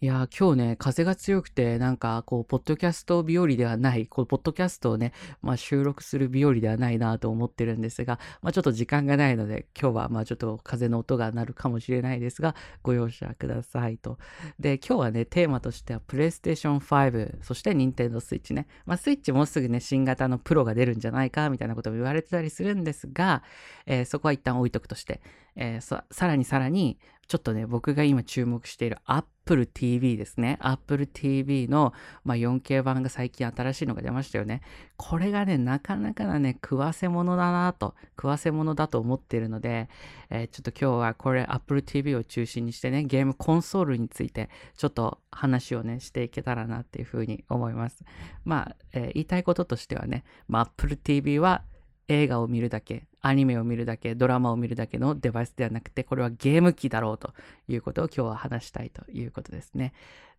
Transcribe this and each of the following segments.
いや、今日ね、風が強くて、なんか、こう、ポッドキャスト日和ではない、こう、ポッドキャストをね、まあ、収録する日和ではないなと思ってるんですが、まあ、ちょっと時間がないので、今日は、まあ、ちょっと風の音が鳴るかもしれないですが、ご容赦くださいと。で、今日はね、テーマとしては、プレイステーション5、そしてニンテンドースイッチね。まあ、スイッチもうすぐね、新型のプロが出るんじゃないか、みたいなことも言われてたりするんですが、えーそこは一旦置いとくとして、えーさらにさらに、ちょっとね、僕が今注目している Apple TV ですね。Apple TV の、まあ、4K 版が最近新しいのが出ましたよね。これがね、なかなかなね、食わせ物だなと、食わせ物だと思っているので、えーちょっと今日はこれ Apple TV を中心にしてね、ゲームコンソールについて、ちょっと話をね、していけたらなっていうふうに思います。まあ、えー言いたいこととしてはね、まあ、Apple TV は映画を見るだけ、アニメを見るだけ、ドラマを見るだけのデバイスではなくて、これはゲーム機だろうということを今日は話したいということですね。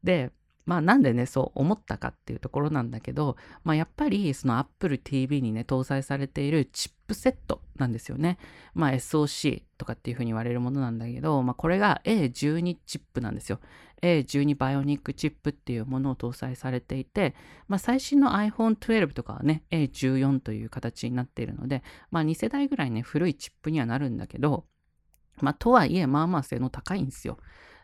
で、まあなんでね、そう思ったかっていうところなんだけど、まあやっぱりその Apple TV にね、搭載されているチップセットなんですよね。まあ SOC とかっていうふうに言われるものなんだけど、まあこれが A12 チップなんですよ。A12 バイオニックチップっていうものを搭載されていて、まあ、最新の iPhone12 とかはね、A14 という形になっているので、まあ、2世代ぐらいね、古いチップにはなるんだけど、まあ、とはいえ、まあまあ性能高いんですよ。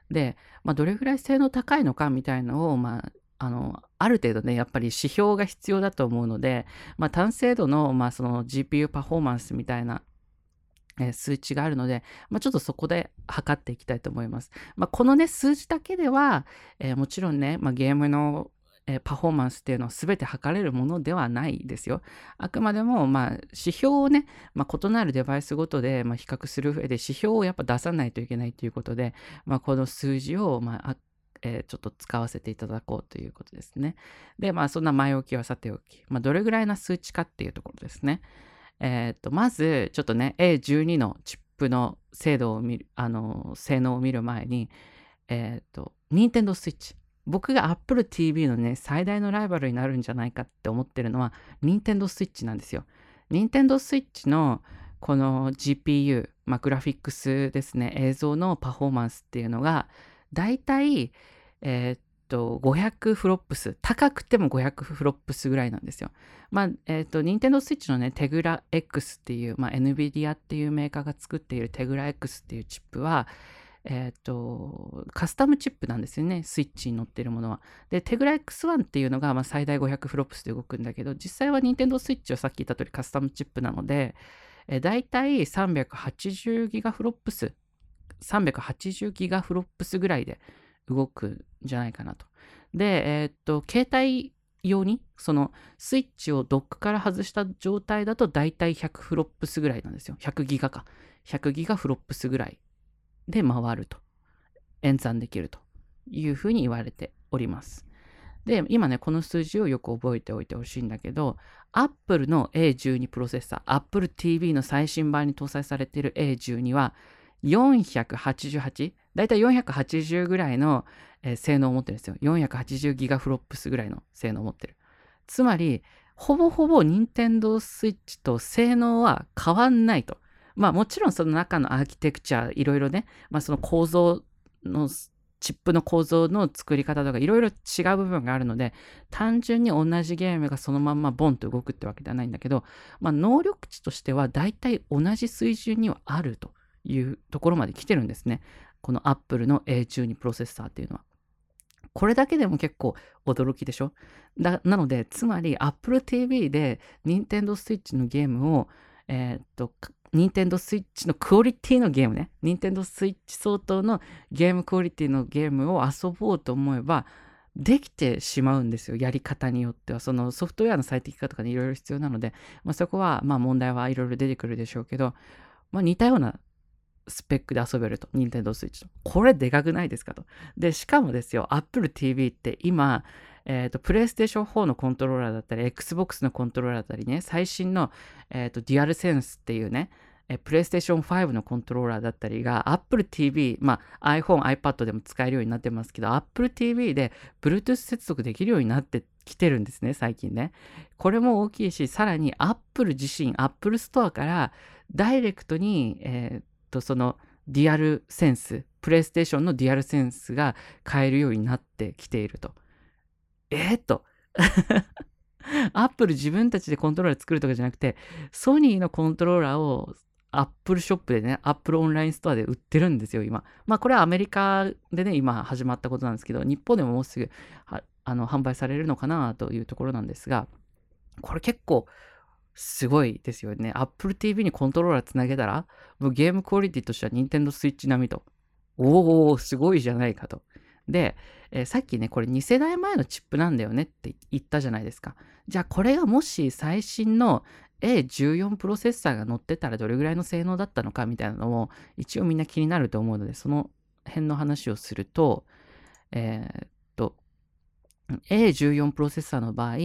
で、まあ、どれぐらい性能高いのかみたいのを、まあ、あの、ある程度ね、やっぱり指標が必要だと思うので、まあ、単精度の、まあ、その GPU パフォーマンスみたいなえ数値があるので、まあ、ちょっとそこで測っていきたいと思います。まあ、このね、数字だけでは、えーもちろんね、まあ、ゲームの、えーパフォーマンスっていうのは全て測れるものではないですよ。あくまでも、ま、指標をね、ま、異なるデバイスごとで、ま、比較する上で指標をやっぱ出さないといけないということで、ま、この数字を、まえーちょっと使わせていただこうということですね。で、まあ、そんな前置きはさておき、まあ、どれぐらいな数値かっていうところですね。えーと、まず、ちょっとね、A12 のチップの精度を見る、あの、性能を見る前に、えーっと、Nintendo Switch。僕が Apple TV のね、最大のライバルになるんじゃないかって思ってるのは、Nintendo Switch なんですよ。Nintendo Switch のこの GPU、まあ、グラフィックスですね、映像のパフォーマンスっていうのが、だいたい、えーと、500フロップス、高くても500フロップスぐらいなんですよ。まあ、えっ、と、Nintendo Switch のね、テグラ X っていう、まあ、NVIDIA っていうメーカーが作っているテグラ X っていうチップは、えっ、と、カスタムチップなんですよね、スイッチに載っているものは。で、 Tegra X1 っていうのが、まあ、最大500フロップスで動くんだけど、実際は Nintendo Switch はさっき言った通りカスタムチップなので、えー、だいたい380ギガフロップス、380ギガフロップスぐらいで動くんじゃないかなと。で、えーっと、携帯用に、そのスイッチをドックから外した状態だと大体100フロップスぐらいなんですよ。100ギガか。100ギガフロップスぐらいで回ると。演算できるというふうに言われております。で、今ね、この数字をよく覚えておいてほしいんだけど、Apple の A12 プロセッサー、Apple TV の最新版に搭載されている A12 は、488? だいたい480ぐらいの、えー性能を持ってるんですよ。480ギガフロップスぐらいの性能を持ってる。つまり、ほぼほぼ Nintendo Switch と性能は変わんないと。まあもちろんその中のアーキテクチャいろいろね、まあその構造のチップの構造の作り方とかいろいろ違う部分があるので、単純に同じゲームがそのまんまボンと動くってわけではないんだけど、まあ能力値としては大体同じ水準にはあるというところまで来てるんですね。この Apple の A12 プロセッサーっていうのは。これだけでも結構驚きでしょ？なので、つまり Apple TV で Nintendo Switch のゲームを、えーっと、Nintendo Switch のクオリティのゲームね。Nintendo Switch 相当のゲームクオリティのゲームを遊ぼうと思えば、できてしまうんですよ。やり方によっては。そのソフトウェアの最適化とかにいろいろ必要なので、まあ、そこはまあ問題はいろいろ出てくるでしょうけど、まあ似たようなスペックで遊べると。Nintendo Switch と。これでかくないですかと。で、しかもですよ、Apple TV って今、えっ、と、PlayStation 4のコントローラーだったり、Xbox のコントローラーだったりね、最新の、えっ、と、DualSense っていうね、え PlayStation 5のコントローラーだったりが Apple TV、まあ iPhone、iPad でも使えるようになってますけど、Apple TV で Bluetooth 接続できるようになってきてるんですね、最近ね。これも大きいし、さらに Apple 自身、Apple Store からダイレクトに、えーと、そのディアルセンスプレイステーションのデュアルセンスが買えるようになってきていると。えー、と。アップル自分たちでコントローラー作るとかじゃなくて、ソニーのコントローラーをアップルショップでね、アップルオンラインストアで売ってるんですよ、今。まあこれはアメリカでね、今始まったことなんですけど、日本でももうすぐあの販売されるのかなというところなんですが、これ結構すごいですよね。Apple TV にコントローラーつなげたら、もうゲームクオリティとしては Nintendo Switch 並みと。おお、すごいじゃないかと。で、えー、さっきね、これ2世代前のチップなんだよねって言ったじゃないですか。じゃあこれがもし最新の A14 プロセッサーが乗ってたらどれぐらいの性能だったのかみたいなのも一応みんな気になると思うので、その辺の話をすると、えー、っと、A14 プロセッサーの場合、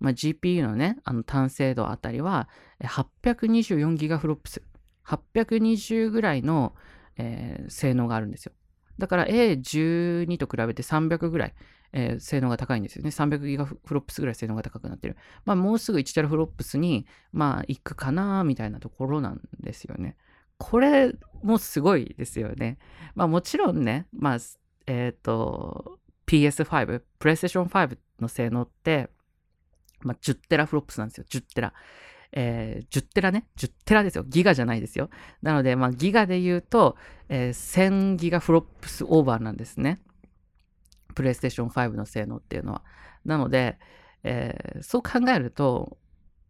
まあ、GPU のね、あの単精度あたりは 824GFLOPS。820ぐらいの、えー、性能があるんですよ。だから A12 と比べて300ぐらい、えー、性能が高いんですよね。300ギガフロップスぐらい性能が高くなってる。まあもうすぐ1テラフロップスに、まあ行くかな、みたいなところなんですよね。これもすごいですよね。まあもちろんね、まあ、えっ、ー、と、PS5、PlayStation 5の性能って、まあ10テラフロップスなんですよ。10テラ。えー、10テラね、10テラですよ。ギガじゃないですよ。なので、まあ、ギガで言うと、えー、1000ギガフロップスオーバーなんですね。プレイステーション5の性能っていうのは。なので、えー、そう考えると、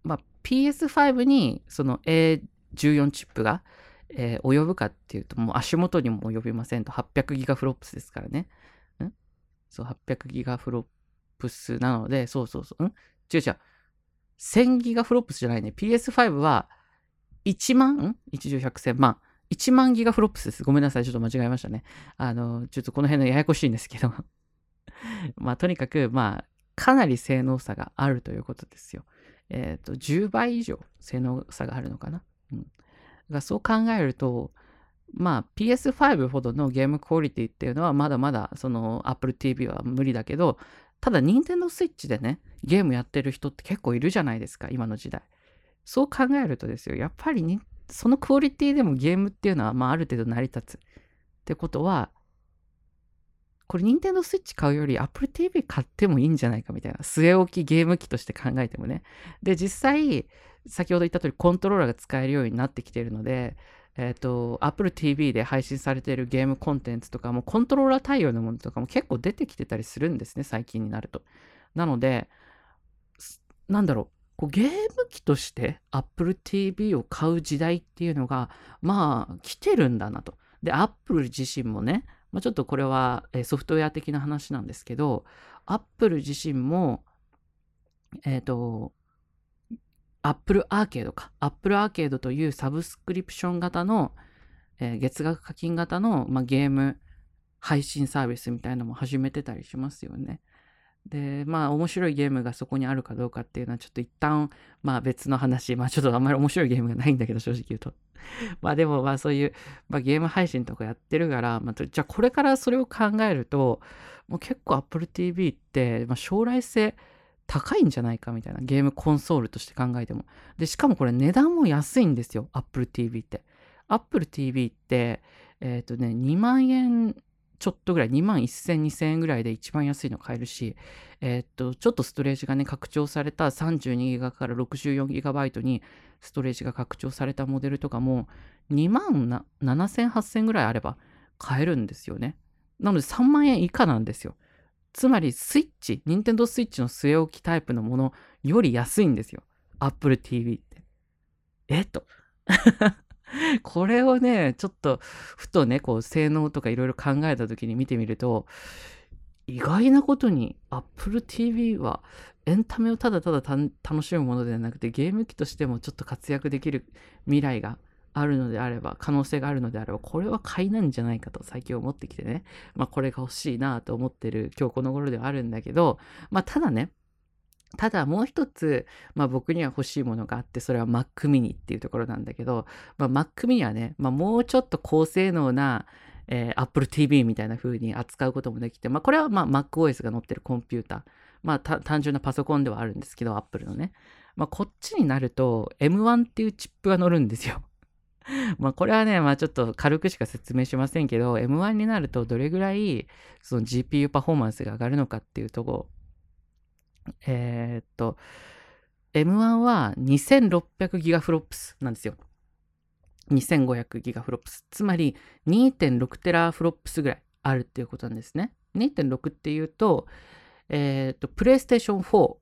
まあ、PS5 にその A14 チップが、えー、及ぶかっていうと、もう足元にも及びませんと。800ギガフロップスですからね。そう、800ギガフロップスなので、そうそうそう。ん？違う違う。1000ギガフロップスじゃないね。PS5 は1万？ん ?1 10 100千？万。1万ギガフロップスです。ごめんなさい。ちょっと間違えましたね。あの、ちょっとこの辺のややこしいんですけど。まあ、とにかく、まあ、かなり性能差があるということですよ。えっ、ー、と、10倍以上性能差があるのかな。うん。がそう考えると、まあ PS5 ほどのゲームクオリティっていうのはまだまだその Apple TV は無理だけど、ただ、任天堂スイッチでね、ゲームやってる人って結構いるじゃないですか、今の時代。そう考えるとですよ、やっぱりに、そのクオリティでもゲームっていうのは、まあ、ある程度成り立つ。ってことは、これ、任天堂スイッチ買うより Apple TV 買ってもいいんじゃないかみたいな。据え置きゲーム機として考えてもね。で、実際、先ほど言った通りコントローラーが使えるようになってきているので、えっ、ー、と、Apple TV で配信されているゲームコンテンツとかも、コントローラー対応のものとかも結構出てきてたりするんですね、最近になると。なので、なんだろう、こうゲーム機として Apple TV を買う時代っていうのが、まあ、来てるんだなと。で、Apple 自身もね、まあ、ちょっとこれはソフトウェア的な話なんですけど、Apple 自身も、えっ、ー、と、Apple Arcade か。Apple Arcade というサブスクリプション型の、えー、月額課金型の、まあ、ゲーム配信サービスみたいなのも始めてたりしますよね。で、まあ面白いゲームがそこにあるかどうかっていうのはちょっと一旦、まあ別の話、まあちょっとあんまり面白いゲームがないんだけど正直言うと。まあでもまあそういう、まあ、ゲーム配信とかやってるから、まあ、じゃあこれからそれを考えると、もう結構 Apple TV って、まあ、将来性、高いんじゃないかみたいなゲームコンソールとして考えても。で、しかもこれ値段も安いんですよ。Apple TV って。Apple TV って、えっ、ー、とね、2万円ちょっとぐらい、2万1000、2000円ぐらいで一番安いの買えるし、えっ、と、ちょっとストレージがね、拡張された 32GB から 64GB にストレージが拡張されたモデルとかも、2万7000、8000ぐらいあれば買えるんですよね。なので3万円以下なんですよ。つまりスイッチ、ニンテンドースイッチの据え置きタイプのものより安いんですよ。Apple TV って。えっと。これをね、ちょっと、ふとね、こう、性能とかいろいろ考えた時に見てみると、意外なことに Apple TV はエンタメをただただ楽しむものではなくてゲーム機としてもちょっと活躍できる未来があるのであれば、可能性があるのであれば、これは買いなんじゃないかと最近思ってきてね、まあこれが欲しいなと思ってる今日この頃ではあるんだけど、まあただね、ただもう一つ、まあ僕には欲しいものがあって、それは Mac mini っていうところなんだけど、まあ Mac mini はね、まあもうちょっと高性能な、えー、Apple TV みたいな風に扱うこともできて、まあこれはまあ MacOS が載ってるコンピューター、まあ単純なパソコンではあるんですけど、Apple のね。まあこっちになると M1 っていうチップが乗るんですよ。まあこれはね、まあちょっと軽くしか説明しませんけど、M1 になるとどれぐらいその GPU パフォーマンスが上がるのかっていうとこえー、っと、M1 は 2600GFLOPS なんですよ。2500GFLOPS。つまり 2.6TFLOPS ぐらいあるっていうことなんですね。2.6っていうと、えっ、ー、と、プレイステーション4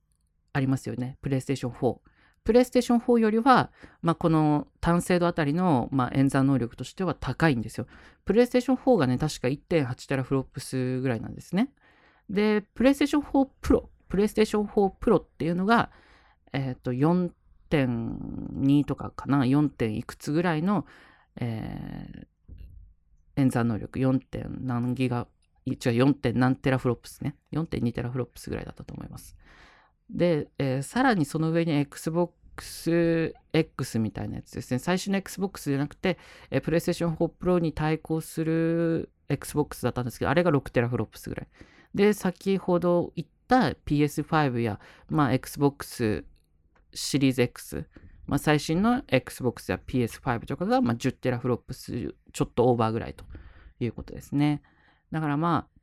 ありますよね。プレイステーション4。プレイステーション4よりは、まあ、この単精度あたりの、まあ、演算能力としては高いんですよ。プレイステーション4がね、確か 1.8TFLOPS ぐらいなんですね。で、プレイステーション4 Pro、プレイステーション4 Pro っていうのが、えっ、ー、と、4.2とかかな、4. 点いくつぐらいの、えー、演算能力、4. 点何ギガ、違う、4. 点何テラフロップスね。4.2テラフロップスぐらいだったと思います。で、えー、さらにその上に Xbox X みたいなやつですね。最初の Xbox じゃなくて、えー、PlayStation 4 Pro に対抗する Xbox だったんですけど、あれが6テラフロップスぐらい。で、先ほど言った PS5 や、まあ、Xbox シリーズ X、まあ、最新の Xbox や PS5 とかが、まあ、10テラフロップスちょっとオーバーぐらいということですね。だからまあ、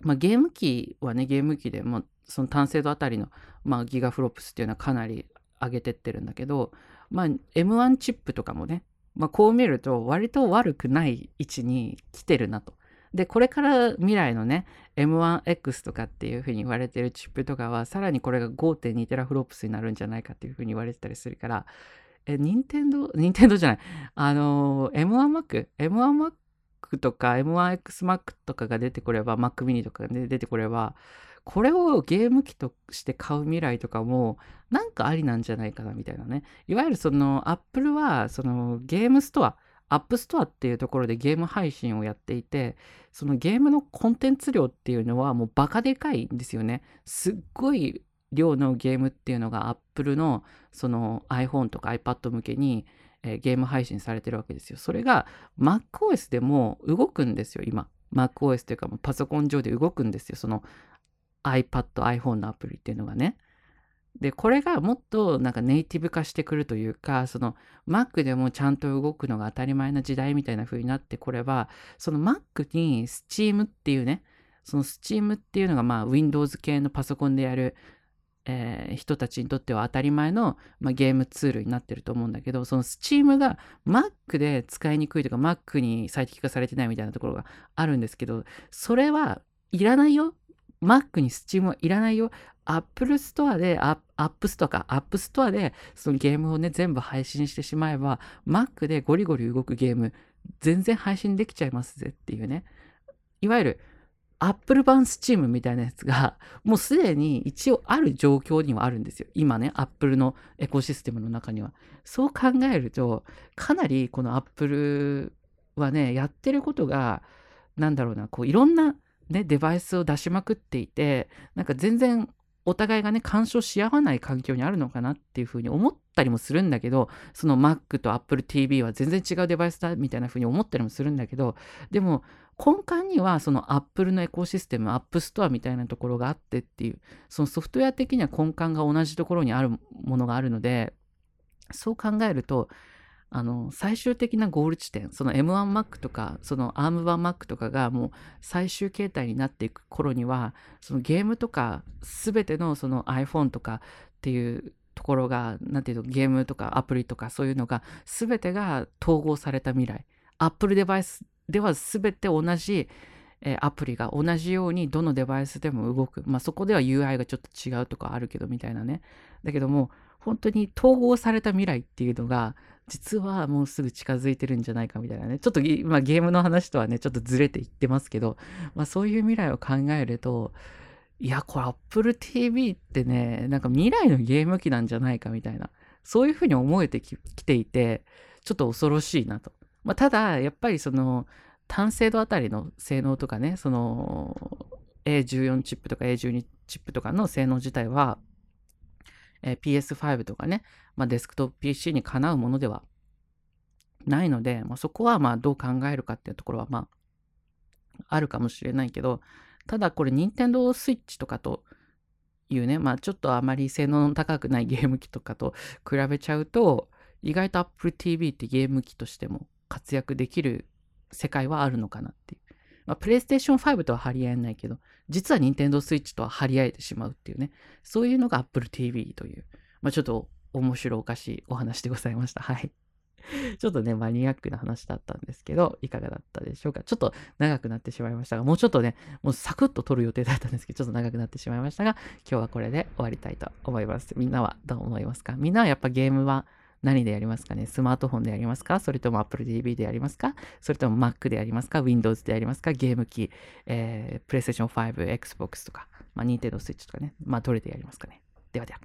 まあ、ゲーム機はね、ゲーム機でもその単精度あたりの、まあ、ギガフロップスっていうのはかなり上げてってるんだけど、まあ、M1 チップとかもね、まあ、こう見ると割と悪くない位置に来てるなと。で、これから未来のね、M1X とかっていうふうに言われてるチップとかは、さらにこれが5.2テラフロップスになるんじゃないかっていうふうに言われてたりするから、え、任天堂任天堂じゃない。あの、M1Mac、M1Mac とか M1XMac とかが出てくれば、Mac mini とかが出てくれば、これをゲーム機として買う未来とかも、なんかありなんじゃないかなみたいなね。いわゆるその Apple は、そのゲームストア、アップストアっていうところでゲーム配信をやっていて、そのゲームのコンテンツ量っていうのはもうバカでかいんですよね。すっごい量のゲームっていうのが Apple のその iPhone とか iPad 向けに、えー、ゲーム配信されてるわけですよ。それが MacOS でも動くんですよ、今。MacOS というかパソコン上で動くんですよ。その iPad、iPhone のアプリっていうのがね。で、これがもっとなんかネイティブ化してくるというか、その Mac でもちゃんと動くのが当たり前な時代みたいな風になってこれば、その Mac に Steam っていうね、その Steam っていうのがまあ Windows 系のパソコンでやる、えー、人たちにとっては当たり前の、まあ、ゲームツールになってると思うんだけど、その Steam が Mac で使いにくいとか Mac に最適化されてないみたいなところがあるんですけど、それはいらないよ Mac に Steam はいらないよ。Apple Store で、App Store か、App Store で、そのゲームをね、全部配信してしまえば、Mac でゴリゴリ動くゲーム、全然配信できちゃいますぜっていうね。いわゆる、Apple 版 Steam みたいなやつが、もうすでに一応ある状況にはあるんですよ。今ね、Apple のエコシステムの中には。そう考えると、かなりこの Apple はね、やってることが、なんだろうな、こういろんなね、デバイスを出しまくっていて、なんか全然お互いがね、干渉し合わない環境にあるのかなっていうふうに思ったりもするんだけど、その Mac と Apple TV は全然違うデバイスだみたいなふうに思ったりもするんだけど、でも根幹にはその Apple のエコシステム、App Store みたいなところがあってっていう、そのソフトウェア的には根幹が同じところにあるものがあるので、そう考えると、あの、最終的なゴール地点、その M1Mac とか、その ARM1Mac とかがもう最終形態になっていく頃には、そのゲームとか、すべてのその iPhone とかっていうところが、なんていうの、ゲームとかアプリとかそういうのが、すべてが統合された未来。Apple デバイスではすべて同じ、えアプリが同じようにどのデバイスでも動く。まあそこでは UI がちょっと違うとかあるけどみたいなね。だけども、本当に統合された未来っていうのが、実はもうすぐ近づいてるんじゃないかみたいなね。ちょっと、まあ、ゲームの話とはね、ちょっとずれていってますけど、まあ、そういう未来を考えると、いや、これ Apple TV ってね、なんか未来のゲーム機なんじゃないかみたいな、そういうふうに思えてきていて、ちょっと恐ろしいなと。まあ、ただ、やっぱりその、単精度あたりの性能とかね、その、A14 チップとか A12 チップとかの性能自体は、えー、PS5 とかね、まあ、デスクトップ PC にかなうものではないので、まあ、そこはまあどう考えるかっていうところはまああるかもしれないけど、ただこれ任天堂 switch とかというね、まあちょっとあまり性能の高くない ゲーム機とかと比べちゃうと、意外と Apple TV ってゲーム機としても活躍できる世界はあるのかなっていう。まあ、PlayStation 5とは張り合えないけど、実は Nintendo Switch とは張り合えてしまうっていうね。そういうのが Apple TV という、まあ、ちょっと面白おかしいお話でございました。はい。ちょっとね、マニアックな話だったんですけど、いかがだったでしょうか。ちょっと長くなってしまいましたが、もうちょっとね、もうサクッと撮る予定だったんですけど、ちょっと長くなってしまいましたが、今日はこれで終わりたいと思います。みんなはどう思いますか？みんなはやっぱゲームは何でやりますかね？スマートフォンでやりますか？それとも Apple TV でやりますか？それとも Mac でやりますか ?Windows でやりますか？ゲーム機、えー、PlayStation 5、Xbox とか、まあ、Nintendo Switch とかね。まあ、どれでやりますかね？ではでは。